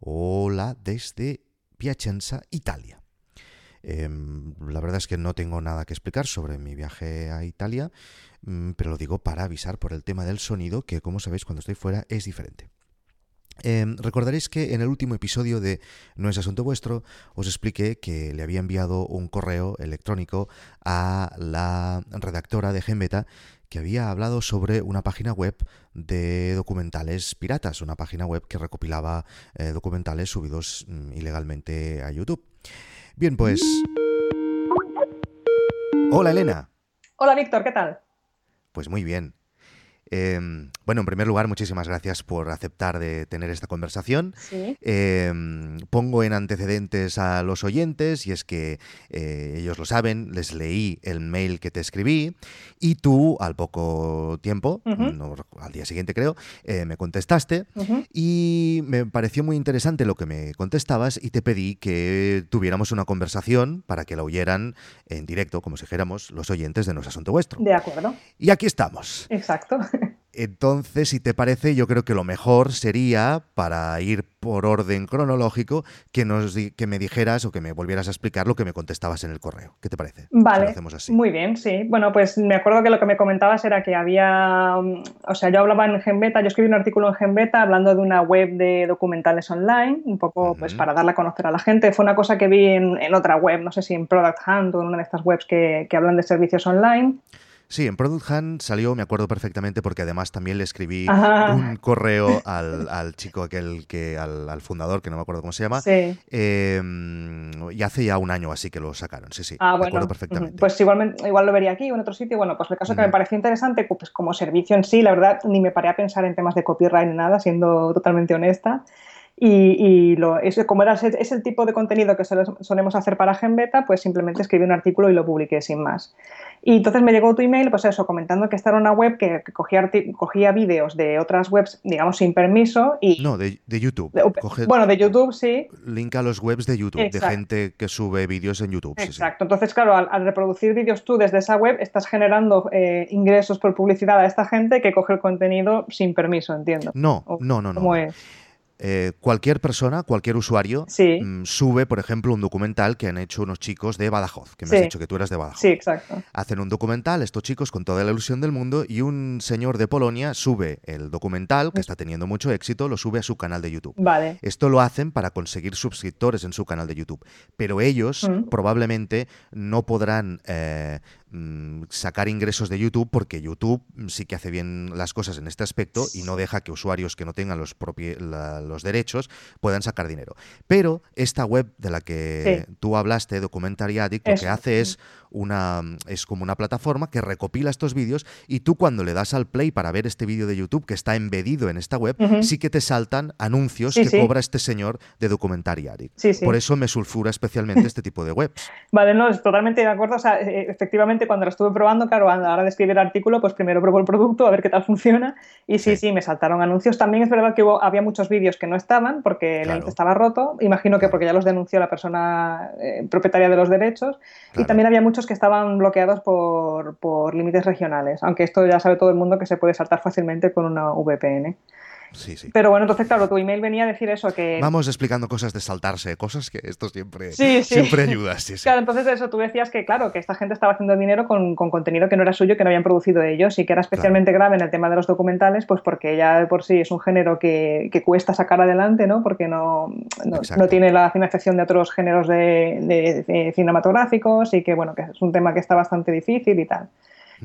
Hola desde Piacenza, Italia. Em, la verdad es que no tengo nada que explicar sobre mi viaje a Italia, mm, pero lo digo para avisar por el tema del sonido, que como sabéis cuando estoy fuera es diferente. Em, recordaréis que en el último episodio de No es asunto vuestro os expliqué que le había enviado un correo electrónico a la redactora de Genbeta que había hablado sobre una página web de documentales piratas, una página web que recopilaba eh, documentales subidos mm, ilegalmente a YouTube. Bien, pues... Hola Elena. Hola Víctor, ¿qué tal? Pues muy bien. Em, bueno, en primer lugar, muchísimas gracias por aceptar de tener esta conversación. Em, pongo en antecedentes a los oyentes y es que eh, ellos lo saben, les leí el mail que te escribí y tú al poco tiempo, al día siguiente creo, eh, me contestaste y me pareció muy interesante lo que me contestabas y te pedí que tuviéramos una conversación para que la oyeran en directo, como si dijéramos, los oyentes de No es Asunto Vuestro. De acuerdo. Y aquí estamos. Exacto. Entonces, si te parece, yo creo que lo mejor sería, para ir por orden cronológico, que, nos, que me dijeras o que me volvieras a explicar lo que me contestabas en el correo. ¿Qué te parece? Vale. Muy bien, sí. Bueno, pues me acuerdo que lo que me comentabas era que había, o sea, yo hablaba en Genbeta, yo escribí un artículo en Genbeta hablando de una web de documentales online, un poco pues para darla a conocer a la gente. Fue una cosa que vi en, otra web, no sé si en Product Hunt o en una de estas webs que, que hablan de servicios online. Sí, en Product Hunt salió, me acuerdo perfectamente, porque además también le escribí un correo al, chico aquel que, al, fundador, que no me acuerdo cómo se llama. Sí. Em, y hace ya un año así que lo sacaron, sí, sí. Ah, me acuerdo perfectamente. Pues igual, igual lo vería aquí o en otro sitio. Bueno, pues el caso que me pareció interesante, pues como servicio en sí, la verdad, ni me paré a pensar en temas de copyright ni nada, siendo totalmente honesta. Y, lo, es, como era, es el tipo de contenido que solemos hacer para GenBeta, pues simplemente escribí un artículo y lo publiqué sin más. Y entonces me llegó tu email, pues eso, comentando que esta era una web que, cogía, cogía vídeos de otras webs, digamos, sin permiso y... No, de, YouTube. bueno, de YouTube sí. Link a los webs de YouTube, de gente que sube vídeos en YouTube. Exacto. Entonces, claro, al, reproducir vídeos tú desde esa web, estás generando eh, ingresos por publicidad a esta gente que coge el contenido sin permiso, entiendo. No, no, no, no. ¿Cómo es? Eh, cualquier persona, cualquier usuario, mm, sube, por ejemplo, un documental que han hecho unos chicos de Badajoz, que me has dicho que tú eras de Badajoz. Sí, exacto. Hacen un documental, estos chicos, con toda la ilusión del mundo, y un señor de Polonia sube el documental, que está teniendo mucho éxito, lo sube a su canal de YouTube. Vale. Esto lo hacen para conseguir suscriptores en su canal de YouTube. Pero ellos probablemente no podrán eh, Mm, sacar ingresos de YouTube porque YouTube sí que hace bien las cosas en este aspecto y no deja que usuarios que no tengan los, los derechos puedan sacar dinero. Pero esta web de la que tú hablaste, Documentary Addict, lo que hace es una es como una plataforma que recopila estos vídeos y tú cuando le das al play para ver este vídeo de YouTube que está embedido en esta web, sí que te saltan anuncios que cobra este señor de Documentary Addict. Por eso me sulfura especialmente este tipo de webs. Vale, no, totalmente de acuerdo. O sea, e, e, efectivamente cuando lo estuve probando, claro, a la hora de escribir el artículo, pues primero probé el producto a ver qué tal funciona. Y sí, sí, me saltaron anuncios. También es verdad que hubo, había muchos vídeos que no estaban porque el link estaba roto, imagino que porque ya los denunció la persona eh, propietaria de los derechos. Y también había muchos que estaban bloqueados por, por límites regionales, aunque esto ya sabe todo el mundo que se puede saltar fácilmente con una VPN. Pero bueno, entonces, claro, tu email venía a decir eso, que... Vamos explicando cosas de saltarse, cosas que esto siempre, siempre ayuda. Claro, entonces eso, tú decías que, claro, que esta gente estaba haciendo dinero con, contenido que no era suyo, que no habían producido ellos y que era especialmente grave en el tema de los documentales, pues porque ya de por sí es un género que, cuesta sacar adelante, ¿no? Porque no, no, tiene la financiación de otros géneros de cinematográficos y que, bueno, que es un tema que está bastante difícil y tal.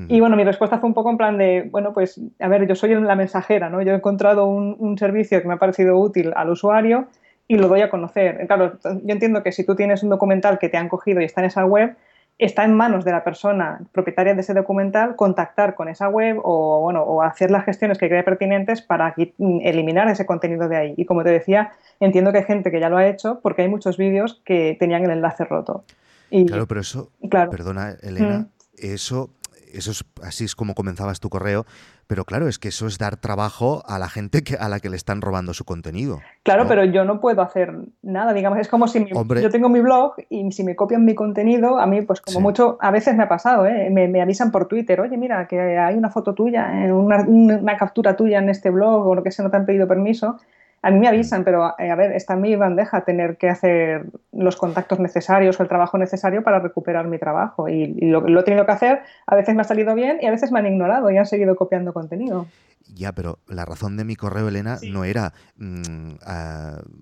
Y bueno, mi respuesta fue un poco en plan de, bueno, pues a ver, yo soy la mensajera, ¿no? Yo he encontrado un, servicio que me ha parecido útil al usuario y lo doy a conocer. Claro, yo entiendo que si tú tienes un documental que te han cogido y está en esa web, está en manos de la persona propietaria de ese documental contactar con esa web o, bueno, o hacer las gestiones que cree pertinentes para eliminar ese contenido de ahí. Y como te decía, entiendo que hay gente que ya lo ha hecho porque hay muchos vídeos que tenían el enlace roto. Y, claro, pero eso, perdona Elena, eso eso es, así es como comenzabas tu correo, pero claro, es que eso es dar trabajo a la gente que, a la que le están robando su contenido. Claro, pero yo no puedo hacer nada, digamos, es como si yo tengo mi blog y si me copian mi contenido, a mí pues como mucho, a veces me ha pasado, ¿eh? me, avisan por Twitter, oye, mira, que hay una foto tuya, una, una captura tuya en este blog o lo que sea, no te han pedido permiso a mí me avisan, pero eh, a ver, está en mi bandeja tener que hacer los contactos necesarios o el trabajo necesario para recuperar mi trabajo. Y, lo, lo, he tenido que hacer, a veces me ha salido bien y a veces me han ignorado y han seguido copiando contenido. Ya, pero la razón de mi correo, Elena, no era mm,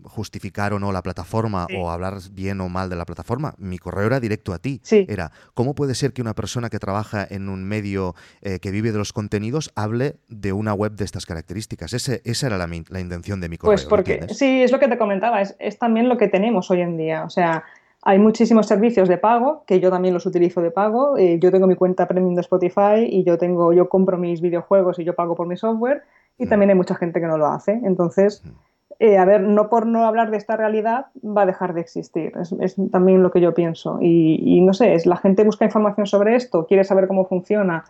justificar o no la plataforma o hablar bien o mal de la plataforma. Mi correo era directo a ti. Era, ¿cómo puede ser que una persona que trabaja en un medio eh, que vive de los contenidos hable de una web de estas características? Ese, esa era la, la intención de mi pues correo. Pues porque, sí, es lo que te comentaba, es, es también lo que tenemos hoy en día. O sea, hay muchísimos servicios de pago, que yo también los utilizo de pago. Eh, yo tengo mi cuenta premium de Spotify y yo tengo, yo compro mis videojuegos y yo pago por mi software. Y mm. también hay mucha gente que no lo hace. Entonces, mm. eh, a ver, no por no hablar de esta realidad va a dejar de existir. Es, también lo que yo pienso. Y, y, no sé, es la gente busca información sobre esto, quiere saber cómo funciona,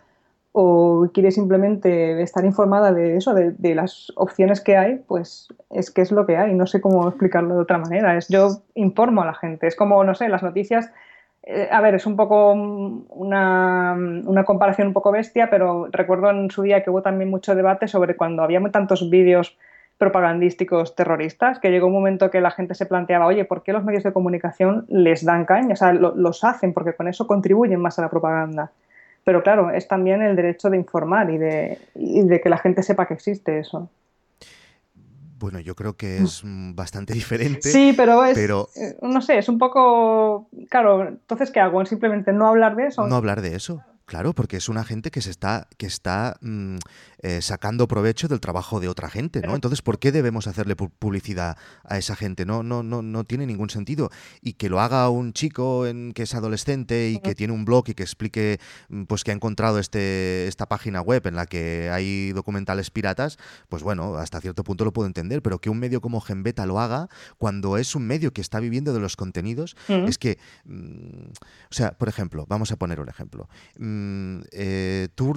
o quiere simplemente estar informada de eso, de, las opciones que hay, pues es que es lo que hay. No sé cómo explicarlo de otra manera. Es yo informo a la gente. Es como, no sé, las noticias. Eh, a ver, es un poco una, una, comparación un poco bestia, pero recuerdo en su día que hubo también mucho debate sobre cuando había tantos vídeos propagandísticos terroristas, que llegó un momento que la gente se planteaba, oye, ¿por qué los medios de comunicación les dan caña? O sea, los hacen porque con eso contribuyen más a la propaganda. Pero claro, es también el derecho de informar y de, de que la gente sepa que existe eso. Bueno, yo creo que es bastante diferente. Sí, pero es, pero... Eh, no sé, es un poco, claro, entonces ¿qué hago? ¿Simplemente no hablar de eso? No hablar de eso. Claro, porque es una gente que se está, que está mm, eh, sacando provecho del trabajo de otra gente, ¿no? Entonces, ¿por qué debemos hacerle publicidad a esa gente? No, no, no, no tiene ningún sentido. Y que lo haga un chico en, que es adolescente y que tiene un blog y que explique mm, pues que ha encontrado este, esta página web en la que hay documentales piratas, pues bueno, hasta cierto punto lo puedo entender, pero que un medio como Genbeta lo haga cuando es un medio que está viviendo de los contenidos, es que, mm, o sea, por ejemplo, vamos a poner un ejemplo. Mm, eh, tu,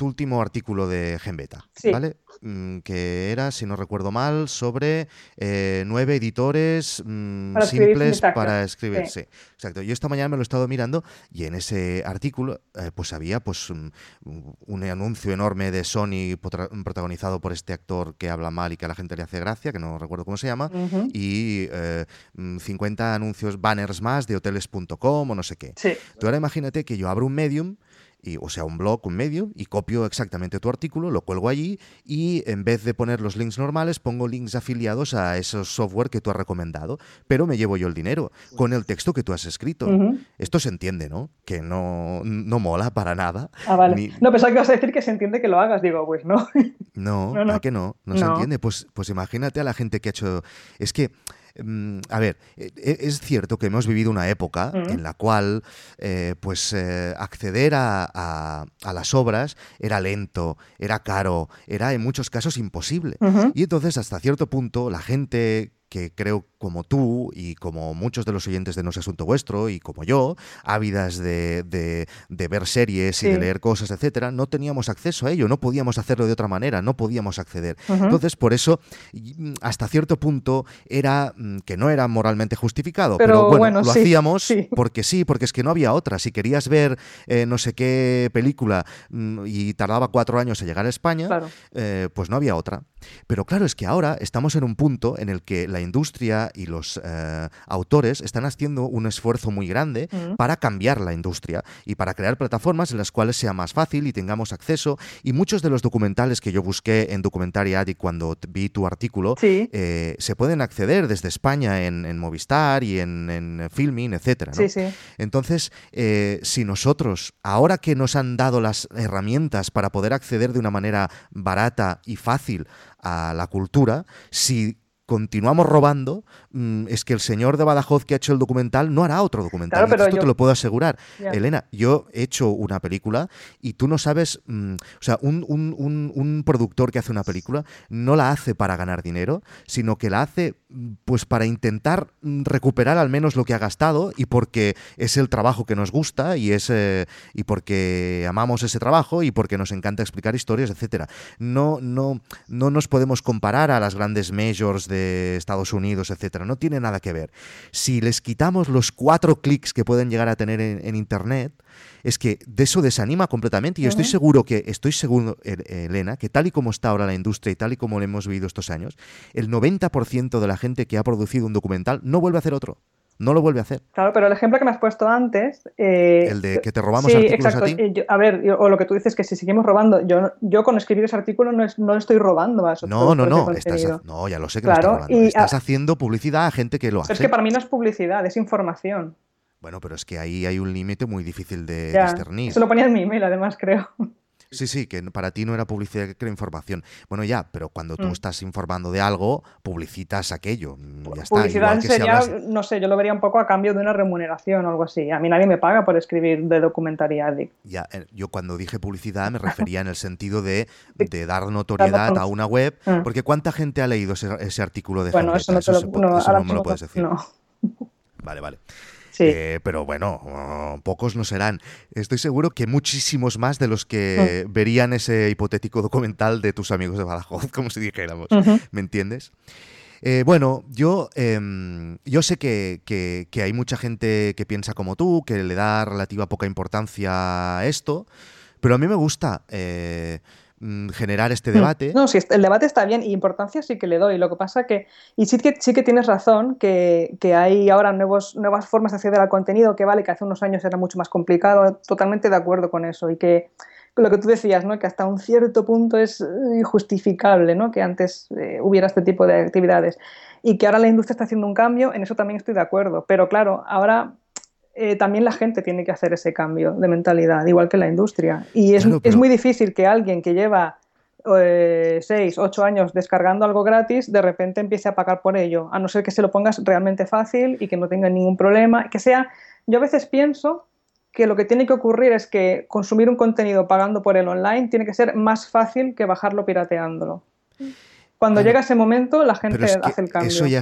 último artículo de Genbeta, ¿vale? Mm, que era, si no recuerdo mal, sobre eh, nueve editores mm, simples para escribir. Sí. exacto. Yo esta mañana me lo he estado mirando y en ese artículo eh, pues había pues un, anuncio enorme de Sony protagonizado por este actor que habla mal y que a la gente le hace gracia, que no recuerdo cómo se llama, y 50 anuncios, banners más de hoteles.com o no sé qué. Tú ahora imagínate que yo abro un medium o sea, un blog, un medio, y copio exactamente tu artículo, lo cuelgo allí y en vez de poner los links normales, pongo links afiliados a esos software que tú has recomendado, pero me llevo yo el dinero con el texto que tú has escrito. Esto se entiende, ¿no? Que no, no mola para nada. Ah, vale. No, pensaba que ibas a decir que se entiende que lo hagas. Digo, pues no. No, no, ¿a que no? No, se entiende. Pues, pues imagínate a la gente que ha hecho... Es que a ver, e, e, es cierto que hemos vivido una época en la cual eh, pues eh, acceder a, las obras era lento, era caro, era en muchos casos imposible. Y entonces hasta cierto punto la gente que creo como tú y como muchos de los oyentes de No es Asunto Vuestro y como yo, ávidas de, de, ver series y de leer cosas, etcétera, no teníamos acceso a ello, no podíamos hacerlo de otra manera, no podíamos acceder. Entonces, por eso, mm, hasta cierto punto, era mm, que no era moralmente justificado, pero, bueno, lo hacíamos porque sí, porque es que no había otra. Si querías ver eh, no sé qué película mm, y tardaba cuatro años en llegar a España, eh, pues no había otra. Pero claro, es que ahora estamos en un punto en el que la industria y los eh, autores están haciendo un esfuerzo muy grande mm. para cambiar la industria y para crear plataformas en las cuales sea más fácil y tengamos acceso. Y muchos de los documentales que yo busqué en Documentary Addict cuando vi tu artículo eh, se pueden acceder desde España en, Movistar y en, Filming, etc. Entonces, eh, si nosotros, ahora que nos han dado las herramientas para poder acceder de una manera barata y fácil a la cultura, si continuamos robando, mm, es que el señor de Badajoz que ha hecho el documental no hará otro documental. esto te lo puedo asegurar. Elena, yo he hecho una película y tú no sabes, mm, o sea, un, un, productor que hace una película no la hace para ganar dinero, sino que la hace mm, pues para intentar recuperar al menos lo que ha gastado y porque es el trabajo que nos gusta y es eh, y porque amamos ese trabajo y porque nos encanta explicar historias, etcétera. No, no, no nos podemos comparar a las grandes majors de de Estados Unidos, etcétera. No tiene nada que ver. Si les quitamos los cuatro clics que pueden llegar a tener en, Internet, es que de eso desanima completamente. Y yo estoy seguro que, estoy seguro, Elena, que tal y como está ahora la industria y tal y como lo hemos vivido estos años, el 90% de la gente que ha producido un documental no vuelve a hacer otro no lo vuelve a hacer. Claro, pero el ejemplo que me has puesto antes... Eh, el de que te robamos artículos a ti. A ver, o lo que tú dices que si seguimos robando, yo, yo con escribir ese artículo no, es, no estoy robando a esos No, no, no, no, ya lo sé que estás robando. estás haciendo publicidad a gente que lo hace. Es que para mí no es publicidad, es información. Bueno, pero es que ahí hay un límite muy difícil de discernir. Se lo ponía en mi email, además, creo. Sí, sí, que para ti no era publicidad, que era información. Bueno, ya, pero cuando tú mm. estás informando de algo, publicitas aquello. Mm, ya publicidad sería, no sé, yo lo vería un poco a cambio de una remuneración o algo así. A mí nadie me paga por escribir de documentaria Ya, eh, yo cuando dije publicidad me refería en el sentido de, dar notoriedad a una web, mm. porque ¿cuánta gente ha leído ese, artículo de Bueno, eso no, te lo, no, me lo puedes decir. No. Vale, vale. Eh, pero bueno, oh, pocos no serán. Estoy seguro que muchísimos más de los que mm. verían ese hipotético documental de tus amigos de Badajoz, como si dijéramos. ¿Me entiendes? Eh, bueno, yo, em, yo sé que, que, hay mucha gente que piensa como tú, que le da relativa poca importancia a esto, pero a mí me gusta. Eh, Mm, generar este mm. debate. No, sí, el debate está bien y importancia sí que le doy. Lo que pasa que, y sí que, sí que tienes razón, que, que hay ahora nuevos, nuevas formas de acceder al contenido, que vale, que hace unos años era mucho más complicado, totalmente de acuerdo con eso. Y que lo que tú decías, ¿no? que hasta un cierto punto es injustificable ¿no? que antes eh, hubiera este tipo de actividades. Y que ahora la industria está haciendo un cambio, en eso también estoy de acuerdo. Pero claro, ahora eh, también la gente tiene que hacer ese cambio de mentalidad, igual que la industria. Y es, es muy difícil que alguien que lleva eh, seis, ocho años descargando algo gratis, de repente empiece a pagar por ello, a no ser que se lo pongas realmente fácil y que no tenga ningún problema, que sea, yo a veces pienso que lo que tiene que ocurrir es que consumir un contenido pagando por el online tiene que ser más fácil que bajarlo pirateándolo. Cuando llega ese momento, la gente hace el cambio. Eso, ya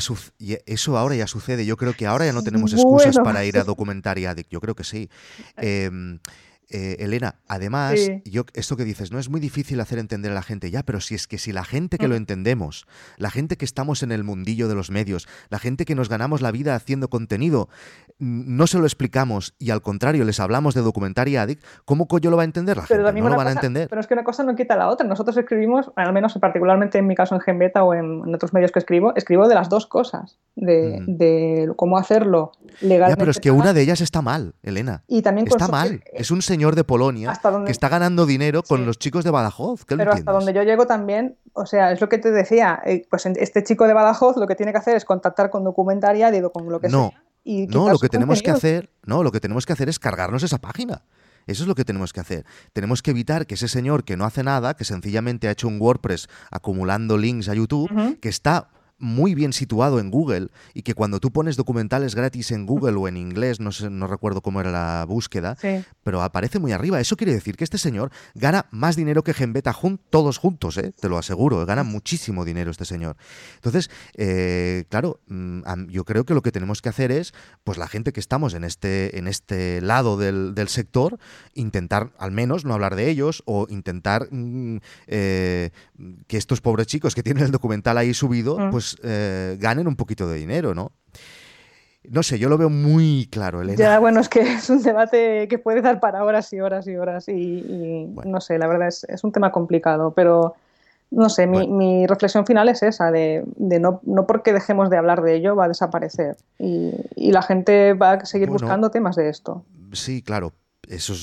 eso ahora ya sucede. Yo creo que ahora ya no tenemos excusas para ir a Documentary Addict. Yo creo que sí. Eh, eh, Elena, además, yo, esto que dices, no es muy difícil hacer entender a la gente, ya, pero si es que si la gente que lo mm. entendemos, la gente que estamos en el mundillo de los medios, la gente que nos ganamos la vida haciendo contenido, no se lo explicamos y al contrario les hablamos de Documentaria Addict, ¿cómo coño lo va a entender la gente? No lo van a entender. Pero es que una cosa no quita la otra. Nosotros escribimos, al menos particularmente en mi caso en Genbeta o en, otros medios que escribo, escribo de las dos cosas, de, mm. cómo hacerlo legalmente. Ya, pero es que una de ellas está mal, Elena. Y también está mal. Es un señor de Polonia que está ganando dinero con los chicos de Badajoz. Pero hasta donde yo llego también, o sea, es lo que te decía, eh, pues este chico de Badajoz lo que tiene que hacer es contactar con Documentaria, digo, con lo que no, sea. Y no, lo que tenemos que hacer, no, lo que tenemos que hacer es cargarnos esa página. Eso es lo que tenemos que hacer. Tenemos que evitar que ese señor que no hace nada, que sencillamente ha hecho un WordPress acumulando links a YouTube, que está muy bien situado en Google y que cuando tú pones documentales gratis en Google o en inglés, no, sé, no recuerdo cómo era la búsqueda, pero aparece muy arriba. Eso quiere decir que este señor gana más dinero que Genbeta todos juntos, ¿eh? te lo aseguro, gana muchísimo dinero este señor. Entonces, eh, claro, mm, yo creo que lo que tenemos que hacer es, pues la gente que estamos en este, en este lado del, sector, intentar al menos no hablar de ellos o intentar mm, eh, que estos pobres chicos que tienen el documental ahí subido, mm. Pues eh, ganen un poquito de dinero, ¿no? No sé, yo lo veo muy claro, Elena. Ya, bueno, es que es un debate que puede dar para horas y horas y horas y, no sé, la verdad es, es, un tema complicado, pero no sé, mi, reflexión final es esa, de, no, no, porque dejemos de hablar de ello va a desaparecer y, la gente va a seguir buscando temas de esto. Sí, claro, eso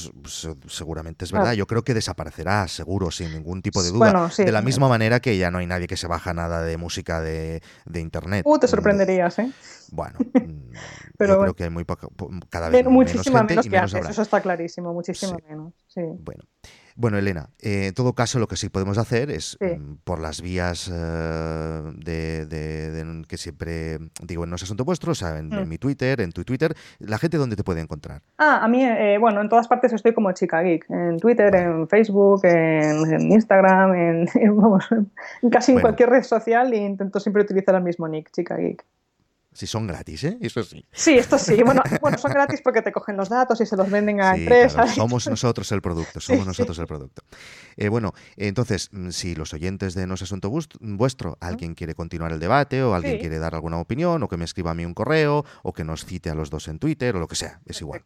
seguramente es verdad. Yo creo que desaparecerá, seguro, sin ningún tipo de duda. De la misma manera que ya no hay nadie que se baja nada de música de, Internet. Uh, te sorprenderías, ¿eh? Bueno, Pero yo creo que hay muy cada vez muchísima menos, que antes, eso está clarísimo, muchísimo menos. Sí. Bueno. Bueno, Elena, eh, en todo caso lo que sí podemos hacer es mm, por las vías eh, de, que siempre digo, no es asunto vuestro, o sea, en, mm. mi Twitter, en tu Twitter, la gente dónde te puede encontrar. Ah, a mí, eh, bueno, en todas partes estoy como Chica Geek, en Twitter, en Facebook, en, Instagram, en, casi en cualquier red social e intento siempre utilizar el mismo nick, Chica Geek. Si son gratis, ¿eh? Eso sí. Sí, esto sí. Bueno, bueno son gratis porque te cogen los datos y se los venden a empresas. Somos nosotros el producto, somos nosotros el producto. Eh, bueno, entonces, mm, si los oyentes de No es Asunto Vuestro, alguien quiere continuar el debate o alguien quiere dar alguna opinión o que me escriba a mí un correo o que nos cite a los dos en Twitter o lo que sea, es igual.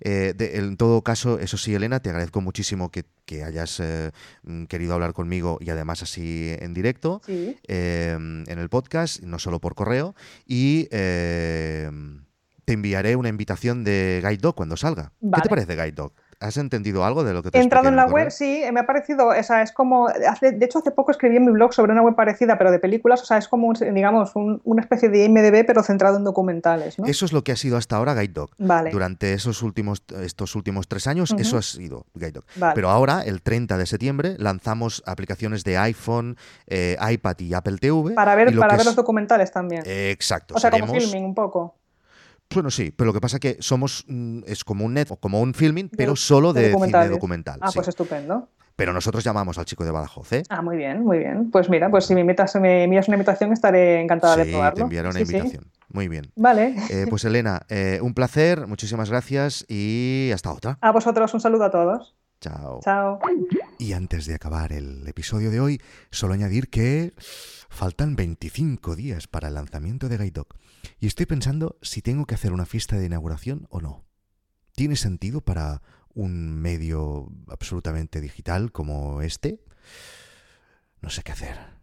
Eh, en todo caso, eso sí, Elena, te agradezco muchísimo que, hayas eh, mm, querido hablar conmigo y además así en directo en el podcast, no solo por correo y eh, te enviaré una invitación de Guide Dog cuando salga. ¿Qué te parece Guide Dog? ¿Has entendido algo de lo que te he entrado en la web? Sí, me ha parecido, o sea, es como, de hecho hace poco escribí en mi blog sobre una web parecida, pero de películas, o sea, es como, digamos, una especie de IMDB, pero centrado en documentales. Eso es lo que ha sido hasta ahora Guide Dog. Vale. Durante esos últimos, estos últimos tres años, eso ha sido Guide Dog. Pero ahora, el 30 de septiembre, lanzamos aplicaciones de iPhone, eh, iPad y Apple TV. Para ver, para ver los documentales también. exacto. O sea, como filming un poco. Bueno, sí, pero lo que pasa es que somos mm, es como un net, como un filming, pero solo de, cine documental. Ah, pues estupendo. Pero nosotros llamamos al chico de Badajoz, ¿eh? Ah, muy bien, muy bien. Pues mira, pues si me invitas, me envías una invitación, estaré encantada de probarlo. te enviaré una invitación. Muy bien. Vale. Eh, pues Elena, eh, un placer, muchísimas gracias y hasta otra. A vosotros un saludo a todos. Chao. Chao. Y antes de acabar el episodio de hoy, solo añadir que faltan 25 días para el lanzamiento de Guide y estoy pensando si tengo que hacer una fiesta de inauguración o no. ¿Tiene sentido para un medio absolutamente digital como este? No sé qué hacer.